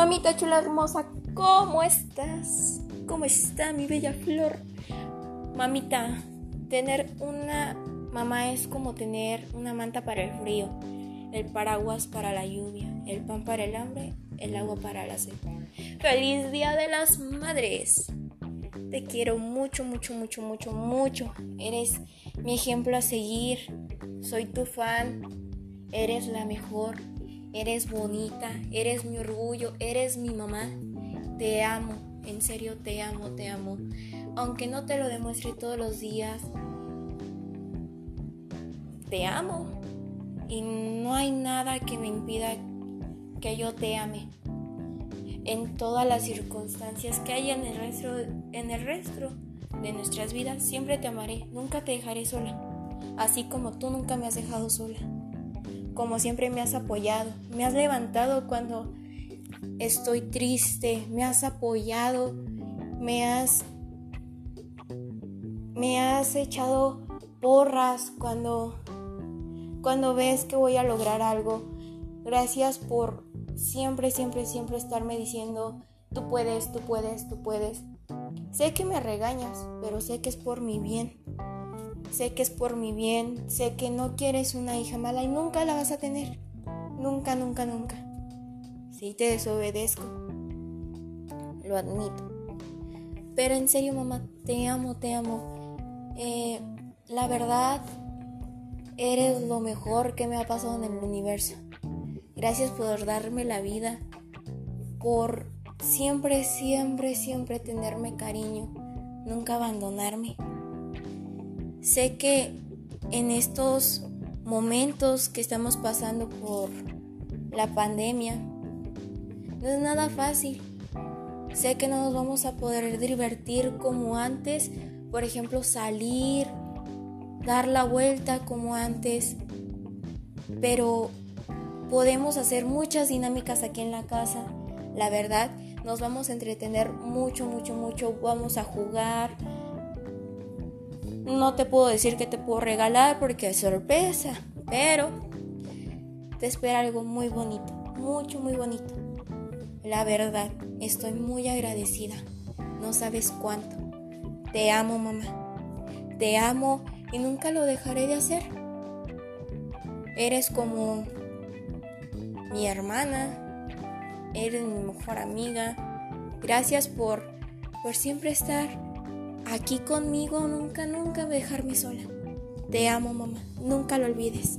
Mamita chula hermosa, ¿cómo estás? ¿Cómo está mi bella flor? Mamita, tener una mamá es como tener una manta para el frío, el paraguas para la lluvia, el pan para el hambre, el agua para la sed. ¡Feliz Día de las Madres! Te quiero mucho, mucho, mucho, mucho, mucho. Eres mi ejemplo a seguir. Soy tu fan. Eres la mejor. Eres bonita, eres mi orgullo, eres mi mamá. Te amo, en serio te amo, te amo. Aunque no te lo demuestre todos los días, te amo. Y no hay nada que me impida que yo te ame. En todas las circunstancias que haya en el resto, en el resto de nuestras vidas, siempre te amaré, nunca te dejaré sola. Así como tú nunca me has dejado sola como siempre me has apoyado, me has levantado cuando estoy triste, me has apoyado, me has me has echado porras cuando cuando ves que voy a lograr algo. Gracias por siempre, siempre, siempre estarme diciendo, tú puedes, tú puedes, tú puedes. Sé que me regañas, pero sé que es por mi bien. Sé que es por mi bien, sé que no quieres una hija mala y nunca la vas a tener. Nunca, nunca, nunca. Sí te desobedezco. Lo admito. Pero en serio, mamá, te amo, te amo. Eh, la verdad, eres lo mejor que me ha pasado en el universo. Gracias por darme la vida, por siempre, siempre, siempre tenerme cariño, nunca abandonarme. Sé que en estos momentos que estamos pasando por la pandemia, no es nada fácil. Sé que no nos vamos a poder divertir como antes, por ejemplo, salir, dar la vuelta como antes, pero podemos hacer muchas dinámicas aquí en la casa. La verdad, nos vamos a entretener mucho, mucho, mucho, vamos a jugar, no te puedo decir que te puedo regalar porque es sorpresa, pero te espera algo muy bonito, mucho, muy bonito. La verdad, estoy muy agradecida. No sabes cuánto. Te amo, mamá. Te amo y nunca lo dejaré de hacer. Eres como mi hermana, eres mi mejor amiga. Gracias por, por siempre estar aquí conmigo, nunca, nunca dejarme sola. Te amo, mamá, nunca lo olvides.